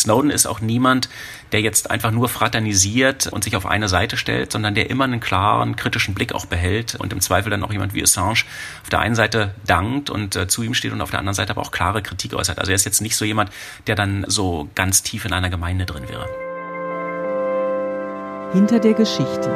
Snowden ist auch niemand, der jetzt einfach nur fraternisiert und sich auf eine Seite stellt, sondern der immer einen klaren, kritischen Blick auch behält und im Zweifel dann auch jemand wie Assange auf der einen Seite dankt und äh, zu ihm steht und auf der anderen Seite aber auch klare Kritik äußert. Also er ist jetzt nicht so jemand, der dann so ganz tief in einer Gemeinde drin wäre. Hinter der Geschichte.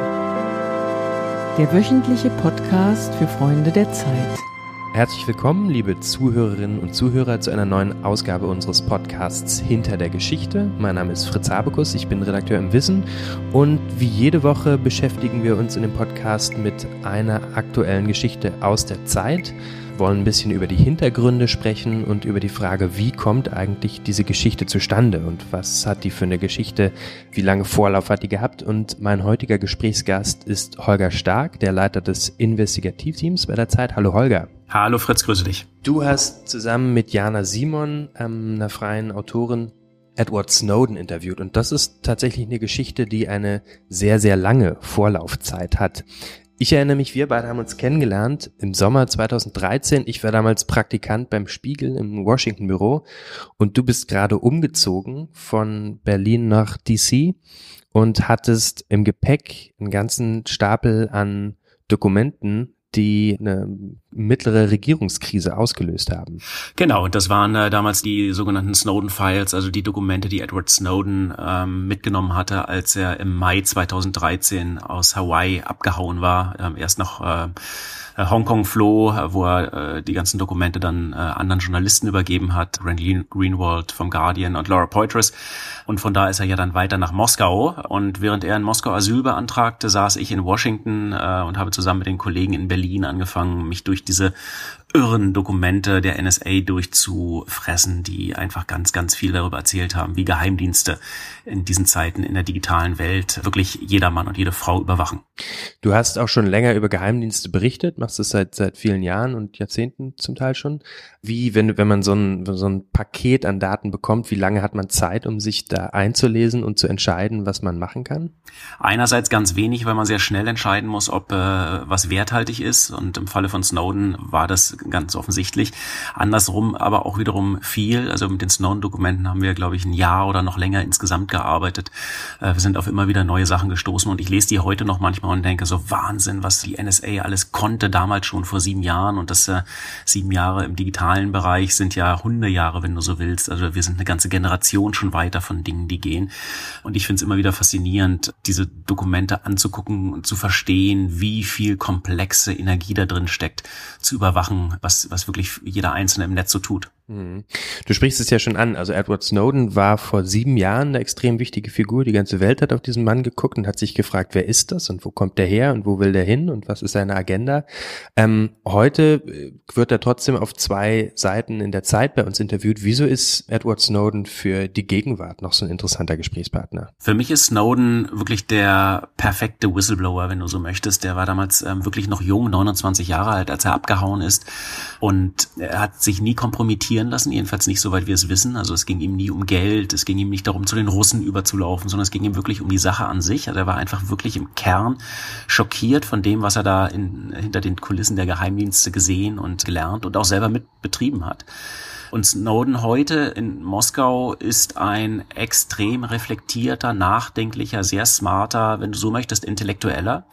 Der wöchentliche Podcast für Freunde der Zeit. Herzlich willkommen, liebe Zuhörerinnen und Zuhörer, zu einer neuen Ausgabe unseres Podcasts Hinter der Geschichte. Mein Name ist Fritz Habekus, ich bin Redakteur im Wissen und wie jede Woche beschäftigen wir uns in dem Podcast mit einer aktuellen Geschichte aus der Zeit wollen ein bisschen über die Hintergründe sprechen und über die Frage, wie kommt eigentlich diese Geschichte zustande und was hat die für eine Geschichte, wie lange Vorlauf hat die gehabt. Und mein heutiger Gesprächsgast ist Holger Stark, der Leiter des Investigativteams bei der Zeit. Hallo Holger. Hallo Fritz, grüße dich. Du hast zusammen mit Jana Simon, ähm, einer freien Autorin, Edward Snowden interviewt. Und das ist tatsächlich eine Geschichte, die eine sehr, sehr lange Vorlaufzeit hat. Ich erinnere mich, wir beide haben uns kennengelernt im Sommer 2013. Ich war damals Praktikant beim Spiegel im Washington Büro und du bist gerade umgezogen von Berlin nach DC und hattest im Gepäck einen ganzen Stapel an Dokumenten die eine mittlere Regierungskrise ausgelöst haben. Genau, und das waren äh, damals die sogenannten Snowden Files, also die Dokumente, die Edward Snowden ähm, mitgenommen hatte, als er im Mai 2013 aus Hawaii abgehauen war, ähm, erst noch äh, äh, Hongkong floh, äh, wo er äh, die ganzen Dokumente dann äh, anderen Journalisten übergeben hat, Randy Greenwald vom Guardian und Laura Poitras. Und von da ist er ja dann weiter nach Moskau. Und während er in Moskau Asyl beantragte, saß ich in Washington äh, und habe zusammen mit den Kollegen in Berlin angefangen, mich durch diese irren Dokumente der NSA durchzufressen, die einfach ganz, ganz viel darüber erzählt haben, wie Geheimdienste in diesen Zeiten in der digitalen Welt wirklich jeder Mann und jede Frau überwachen. Du hast auch schon länger über Geheimdienste berichtet, machst es seit, seit vielen Jahren und Jahrzehnten zum Teil schon. Wie, wenn, wenn man so ein, so ein Paket an Daten bekommt, wie lange hat man Zeit, um sich da einzulesen und zu entscheiden, was man machen kann? Einerseits ganz wenig, weil man sehr schnell entscheiden muss, ob äh, was werthaltig ist. Und im Falle von Snowden war das ganz offensichtlich. Andersrum aber auch wiederum viel. Also mit den Snowden-Dokumenten haben wir, glaube ich, ein Jahr oder noch länger insgesamt gearbeitet. Äh, wir sind auf immer wieder neue Sachen gestoßen und ich lese die heute noch manchmal und denke so Wahnsinn, was die NSA alles konnte damals schon vor sieben Jahren und das äh, sieben Jahre im digitalen Bereich sind ja Hundejahre, wenn du so willst. Also wir sind eine ganze Generation schon weiter von Dingen, die gehen. Und ich finde es immer wieder faszinierend, diese Dokumente anzugucken und zu verstehen, wie viel komplexe Energie da drin steckt, zu überwachen, was, was wirklich jeder Einzelne im Netz so tut. Mhm. Du sprichst es ja schon an. Also Edward Snowden war vor sieben Jahren eine extrem wichtige Figur. Die ganze Welt hat auf diesen Mann geguckt und hat sich gefragt, wer ist das und wo kommt der her und wo will der hin und was ist seine Agenda. Ähm, heute äh, wird er trotzdem auf zwei Seiten in der Zeit bei uns interviewt. Wieso ist Edward Snowden für die Gegenwart noch so ein interessanter Gesprächspartner? Für mich ist Snowden wirklich der perfekte Whistleblower, wenn du so möchtest. Der war damals ähm, wirklich noch jung, 29 Jahre alt, als er abgehauen ist und er hat sich nie kompromittiert diskutieren lassen, jedenfalls nicht soweit wir es wissen. Also es ging ihm nie um Geld, es ging ihm nicht darum, zu den Russen überzulaufen, sondern es ging ihm wirklich um die Sache an sich. Also er war einfach wirklich im Kern schockiert von dem, was er da in, hinter den Kulissen der Geheimdienste gesehen und gelernt und auch selber mit hat. Und Snowden heute in Moskau ist ein extrem reflektierter, nachdenklicher, sehr smarter, wenn du so möchtest, intellektueller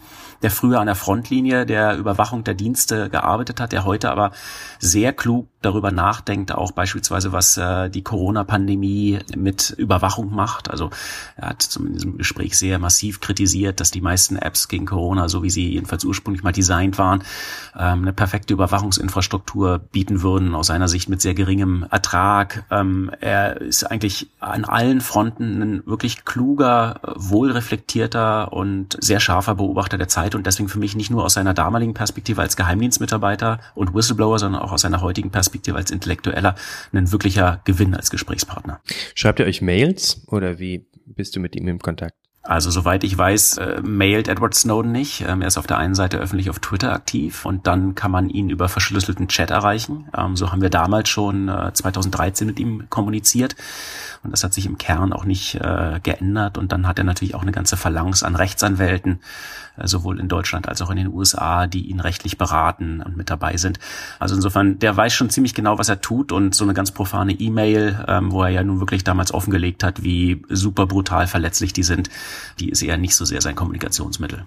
der früher an der Frontlinie der Überwachung der Dienste gearbeitet hat, der heute aber sehr klug darüber nachdenkt, auch beispielsweise, was äh, die Corona-Pandemie mit Überwachung macht. Also er hat in diesem Gespräch sehr massiv kritisiert, dass die meisten Apps gegen Corona, so wie sie jedenfalls ursprünglich mal designt waren, ähm, eine perfekte Überwachungsinfrastruktur bieten würden, aus seiner Sicht mit sehr geringem Ertrag. Ähm, er ist eigentlich an allen Fronten ein wirklich kluger, wohlreflektierter und sehr scharfer Beobachter der Zeit und deswegen für mich nicht nur aus seiner damaligen Perspektive als Geheimdienstmitarbeiter und Whistleblower, sondern auch aus seiner heutigen Perspektive als Intellektueller ein wirklicher Gewinn als Gesprächspartner. Schreibt ihr euch Mails oder wie bist du mit ihm im Kontakt? Also soweit ich weiß, äh, mailt Edward Snowden nicht. Ähm, er ist auf der einen Seite öffentlich auf Twitter aktiv und dann kann man ihn über verschlüsselten Chat erreichen. Ähm, so haben wir damals schon äh, 2013 mit ihm kommuniziert. Und das hat sich im Kern auch nicht äh, geändert. Und dann hat er natürlich auch eine ganze Phalanx an Rechtsanwälten, äh, sowohl in Deutschland als auch in den USA, die ihn rechtlich beraten und mit dabei sind. Also insofern, der weiß schon ziemlich genau, was er tut und so eine ganz profane E-Mail, ähm, wo er ja nun wirklich damals offengelegt hat, wie super brutal verletzlich die sind, die ist eher nicht so sehr sein Kommunikationsmittel.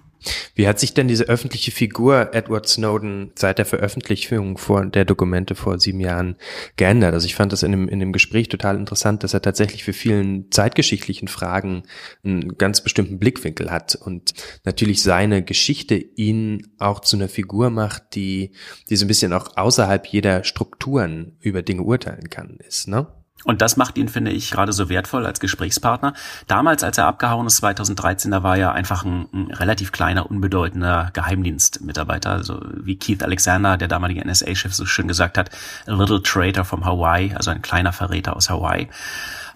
Wie hat sich denn diese öffentliche Figur Edward Snowden seit der Veröffentlichung vor der Dokumente vor sieben Jahren geändert? Also ich fand das in dem, in dem Gespräch total interessant, dass er tatsächlich für vielen zeitgeschichtlichen Fragen einen ganz bestimmten Blickwinkel hat und natürlich seine Geschichte ihn auch zu einer Figur macht, die, die so ein bisschen auch außerhalb jeder Strukturen über Dinge urteilen kann, ist, ne? Und das macht ihn, finde ich, gerade so wertvoll als Gesprächspartner. Damals, als er abgehauen ist, 2013, da war er einfach ein, ein relativ kleiner, unbedeutender Geheimdienstmitarbeiter, also wie Keith Alexander, der damalige NSA-Chef, so schön gesagt hat, a little traitor from Hawaii, also ein kleiner Verräter aus Hawaii.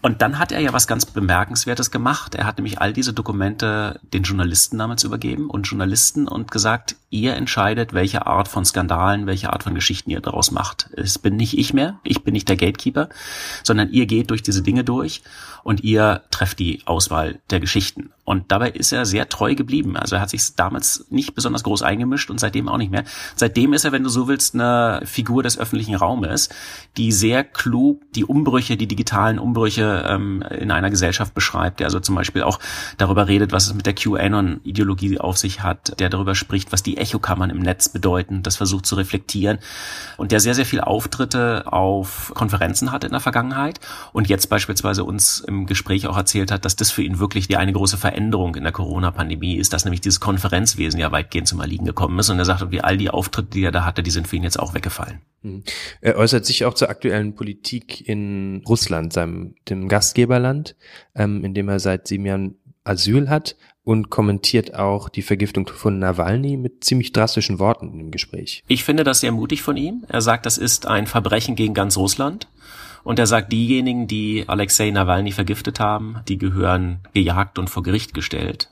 Und dann hat er ja was ganz Bemerkenswertes gemacht. Er hat nämlich all diese Dokumente den Journalisten damals übergeben und Journalisten und gesagt, ihr entscheidet, welche Art von Skandalen, welche Art von Geschichten ihr daraus macht. Es bin nicht ich mehr, ich bin nicht der Gatekeeper, sondern ihr geht durch diese Dinge durch und ihr trefft die Auswahl der Geschichten. Und dabei ist er sehr treu geblieben. Also er hat sich damals nicht besonders groß eingemischt und seitdem auch nicht mehr. Seitdem ist er, wenn du so willst, eine Figur des öffentlichen Raumes, die sehr klug die Umbrüche, die digitalen Umbrüche ähm, in einer Gesellschaft beschreibt, der also zum Beispiel auch darüber redet, was es mit der QAnon-Ideologie auf sich hat, der darüber spricht, was die Echokammern im Netz bedeuten, das versucht zu reflektieren und der sehr, sehr viel Auftritte auf Konferenzen hat in der Vergangenheit und jetzt beispielsweise uns im Gespräch auch erzählt hat, dass das für ihn wirklich die eine große Veränderung Veränderung in der Corona-Pandemie ist, dass nämlich dieses Konferenzwesen ja weitgehend zum Erliegen gekommen ist. Und er sagt, wie all die Auftritte, die er da hatte, die sind für ihn jetzt auch weggefallen. Mhm. Er äußert sich auch zur aktuellen Politik in Russland, seinem dem Gastgeberland, ähm, in dem er seit sieben Jahren Asyl hat und kommentiert auch die Vergiftung von Nawalny mit ziemlich drastischen Worten im Gespräch. Ich finde das sehr mutig von ihm. Er sagt, das ist ein Verbrechen gegen ganz Russland. Und er sagt, diejenigen, die Alexei Nawalny vergiftet haben, die gehören gejagt und vor Gericht gestellt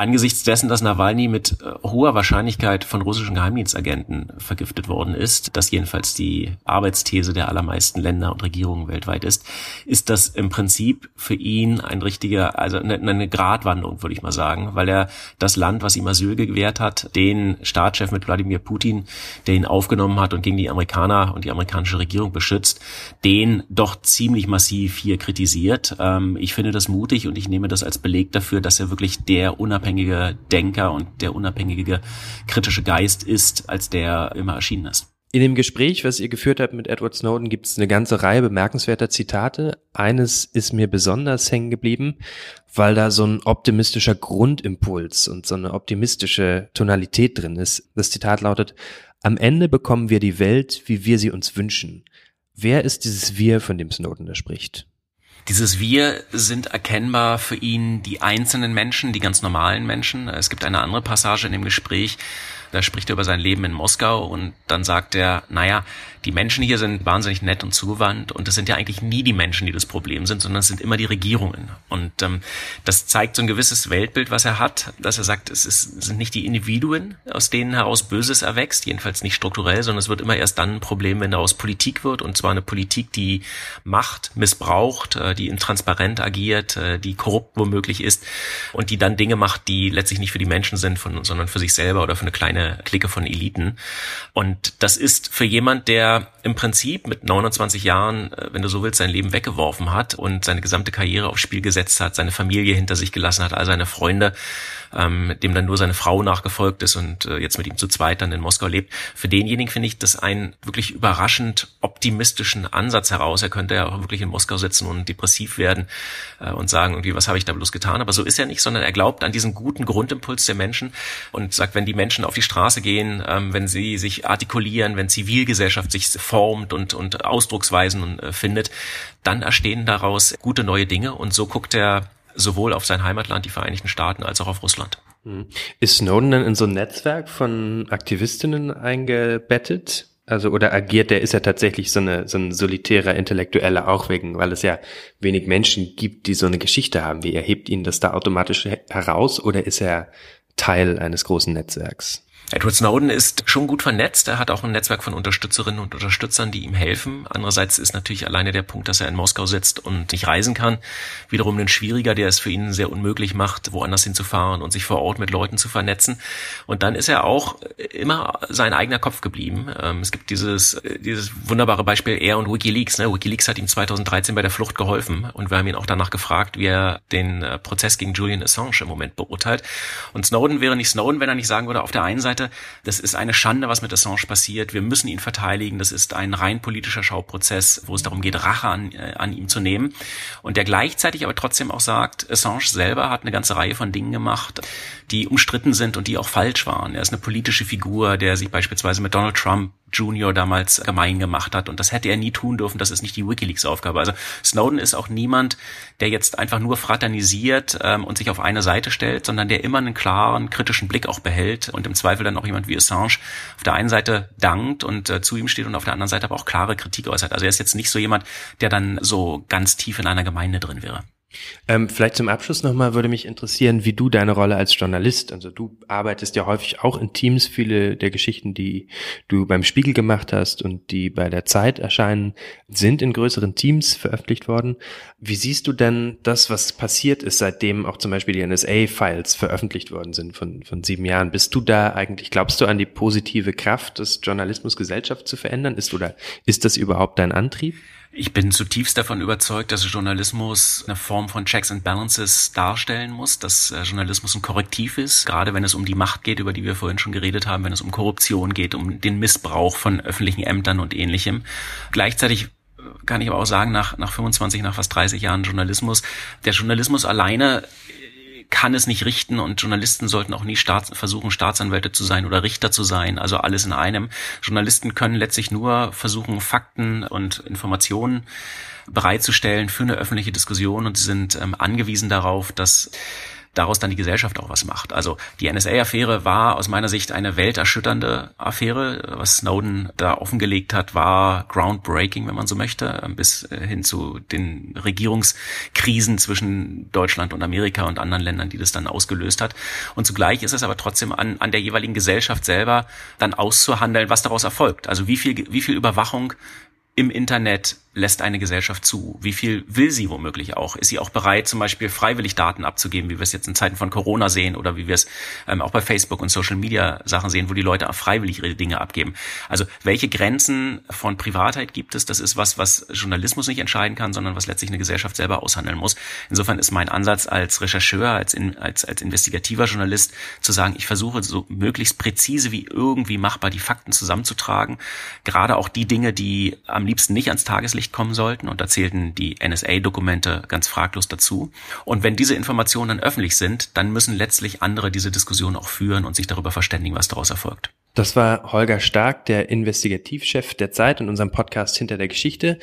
angesichts dessen, dass Nawalny mit äh, hoher Wahrscheinlichkeit von russischen Geheimdienstagenten vergiftet worden ist, das jedenfalls die Arbeitsthese der allermeisten Länder und Regierungen weltweit ist, ist das im Prinzip für ihn ein richtiger, also eine, eine Gratwanderung, würde ich mal sagen, weil er das Land, was ihm Asyl gewährt hat, den Staatschef mit Wladimir Putin, der ihn aufgenommen hat und gegen die Amerikaner und die amerikanische Regierung beschützt, den doch ziemlich massiv hier kritisiert. Ähm, ich finde das mutig und ich nehme das als Beleg dafür, dass er wirklich der unabhängige unabhängige Denker und der unabhängige kritische Geist ist, als der immer erschienen ist. In dem Gespräch, was ihr geführt habt mit Edward Snowden, gibt es eine ganze Reihe bemerkenswerter Zitate. Eines ist mir besonders hängen geblieben, weil da so ein optimistischer Grundimpuls und so eine optimistische Tonalität drin ist. Das Zitat lautet, am Ende bekommen wir die Welt, wie wir sie uns wünschen. Wer ist dieses Wir, von dem Snowden da spricht? Dieses Wir sind erkennbar für ihn die einzelnen Menschen, die ganz normalen Menschen. Es gibt eine andere Passage in dem Gespräch, da spricht er über sein Leben in Moskau und dann sagt er, naja, die Menschen hier sind wahnsinnig nett und zugewandt und es sind ja eigentlich nie die Menschen, die das Problem sind, sondern es sind immer die Regierungen. Und ähm, das zeigt so ein gewisses Weltbild, was er hat, dass er sagt, es ist, sind nicht die Individuen, aus denen heraus Böses erwächst, jedenfalls nicht strukturell, sondern es wird immer erst dann ein Problem, wenn daraus Politik wird und zwar eine Politik, die Macht missbraucht, äh, die intransparent agiert, äh, die korrupt womöglich ist und die dann Dinge macht, die letztlich nicht für die Menschen sind, von, sondern für sich selber oder für eine kleine Clique von Eliten. Und das ist für jemand, der im Prinzip mit 29 Jahren, äh, wenn du so willst, sein Leben weggeworfen hat und seine gesamte Karriere aufs Spiel gesetzt hat, seine Familie hinter sich gelassen hat, all seine Freunde, ähm, dem dann nur seine Frau nachgefolgt ist und äh, jetzt mit ihm zu zweit dann in Moskau lebt. Für denjenigen finde ich das einen wirklich überraschend optimistischen Ansatz heraus. Er könnte ja auch wirklich in Moskau sitzen und depressiv werden äh, und sagen, irgendwie, was habe ich da bloß getan? Aber so ist er nicht, sondern er glaubt an diesen guten Grundimpuls der Menschen und sagt, wenn die Menschen auf die Straße gehen, ähm, wenn sie sich artikulieren, wenn Zivilgesellschaft sich formt und, und Ausdrucksweisen äh, findet, dann entstehen daraus gute neue Dinge und so guckt er sowohl auf sein Heimatland, die Vereinigten Staaten, als auch auf Russland. Hm. Ist Snowden dann in so ein Netzwerk von Aktivistinnen eingebettet? Also, oder agiert der, ist er tatsächlich so, eine, so ein solitärer Intellektueller auch wegen, weil es ja wenig Menschen gibt, die so eine Geschichte haben wie er. Hebt ihn das da automatisch heraus oder ist er Teil eines großen Netzwerks? Edward Snowden ist schon gut vernetzt. Er hat auch ein Netzwerk von Unterstützerinnen und Unterstützern, die ihm helfen. Andererseits ist natürlich alleine der Punkt, dass er in Moskau sitzt und nicht reisen kann, wiederum ein schwieriger, der es für ihn sehr unmöglich macht, woanders hinzufahren und sich vor Ort mit Leuten zu vernetzen. Und dann ist er auch immer sein eigener Kopf geblieben. Ähm, es gibt dieses, dieses wunderbare Beispiel er und WikiLeaks. Ne? WikiLeaks hat ihm 2013 bei der Flucht geholfen und wir haben ihn auch danach gefragt, wie er den äh, Prozess gegen Julian Assange im Moment beurteilt. Und Snowden wäre nicht Snowden, wenn er nicht sagen würde, auf der einen Seite Seite, das ist eine Schande, was mit Assange passiert. Wir müssen ihn verteidigen. Das ist ein rein politischer Schauprozess, wo es darum geht, Rache an, äh, an ihm zu nehmen. Und der gleichzeitig aber trotzdem auch sagt, Assange selber hat eine ganze Reihe von Dingen gemacht, die umstritten sind und die auch falsch waren. Er ist eine politische Figur, der sich beispielsweise mit Donald Trump Junior damals gemein gemacht hat. Und das hätte er nie tun dürfen. Das ist nicht die WikiLeaks-Aufgabe. Also Snowden ist auch niemand, der jetzt einfach nur fraternisiert ähm, und sich auf eine Seite stellt, sondern der immer einen klaren, kritischen Blick auch behält und im Zweifel dann auch jemand wie Assange auf der einen Seite dankt und äh, zu ihm steht und auf der anderen Seite aber auch klare Kritik äußert. Also er ist jetzt nicht so jemand, der dann so ganz tief in einer Gemeinde drin wäre. Ähm, vielleicht zum Abschluss nochmal würde mich interessieren, wie du deine Rolle als Journalist, also du arbeitest ja häufig auch in Teams, viele der Geschichten, die du beim Spiegel gemacht hast und die bei der Zeit erscheinen, sind in größeren Teams veröffentlicht worden. Wie siehst du denn das, was passiert ist, seitdem auch zum Beispiel die NSA-Files veröffentlicht worden sind von, von sieben Jahren? Bist du da eigentlich, glaubst du an die positive Kraft des Journalismus Gesellschaft zu verändern? Ist oder ist das überhaupt dein Antrieb? Ich bin zutiefst davon überzeugt, dass Journalismus eine Form von Checks and Balances darstellen muss, dass äh, Journalismus ein Korrektiv ist, gerade wenn es um die Macht geht, über die wir vorhin schon geredet haben, wenn es um Korruption geht, um den Missbrauch von öffentlichen Ämtern und ähnlichem. Gleichzeitig äh, kann ich aber auch sagen, nach, nach 25, nach fast 30 Jahren Journalismus, der Journalismus alleine kann es nicht richten und Journalisten sollten auch nie Staats versuchen, Staatsanwälte zu sein oder Richter zu sein, also alles in einem. Journalisten können letztlich nur versuchen, Fakten und Informationen bereitzustellen für eine öffentliche Diskussion und sie sind ähm, angewiesen darauf, dass daraus dann die Gesellschaft auch was macht. Also die NSA-Affäre war aus meiner Sicht eine welterschütternde Affäre. Was Snowden da offengelegt hat, war groundbreaking, wenn man so möchte, bis hin zu den Regierungskrisen zwischen Deutschland und Amerika und anderen Ländern, die das dann ausgelöst hat. Und zugleich ist es aber trotzdem an, an der jeweiligen Gesellschaft selber dann auszuhandeln, was daraus erfolgt. Also wie viel, wie viel Überwachung im Internet lässt eine Gesellschaft zu? Wie viel will sie womöglich auch? Ist sie auch bereit, zum Beispiel freiwillig Daten abzugeben, wie wir es jetzt in Zeiten von Corona sehen oder wie wir es ähm, auch bei Facebook und Social Media Sachen sehen, wo die Leute freiwillig ihre Dinge abgeben? Also welche Grenzen von Privatheit gibt es? Das ist was, was Journalismus nicht entscheiden kann, sondern was letztlich eine Gesellschaft selber aushandeln muss. Insofern ist mein Ansatz als Rechercheur, als, in, als, als investigativer Journalist zu sagen, ich versuche so möglichst präzise wie irgendwie machbar die Fakten zusammenzutragen. Gerade auch die Dinge, die am liebsten nicht ans Tageslicht Tageslicht kommen sollten. Und da zählten die NSA-Dokumente ganz fraglos dazu. Und wenn diese Informationen dann öffentlich sind, dann müssen letztlich andere diese Diskussion auch führen und sich darüber verständigen, was daraus erfolgt. Das war Holger Stark, der Investigativchef der Zeit in unserem Podcast Hinter der Geschichte.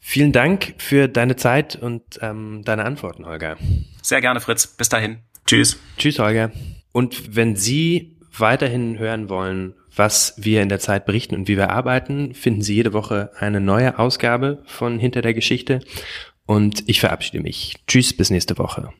Vielen Dank für deine Zeit und ähm, deine Antworten, Holger. Sehr gerne, Fritz. Bis dahin. Tschüss. Tschüss, Holger. Und wenn Sie weiterhin hören wollen, was wir in der Zeit berichten und wie wir arbeiten, finden Sie jede Woche eine neue Ausgabe von Hinter der Geschichte. Und ich verabschiede mich. Tschüss, bis nächste Woche.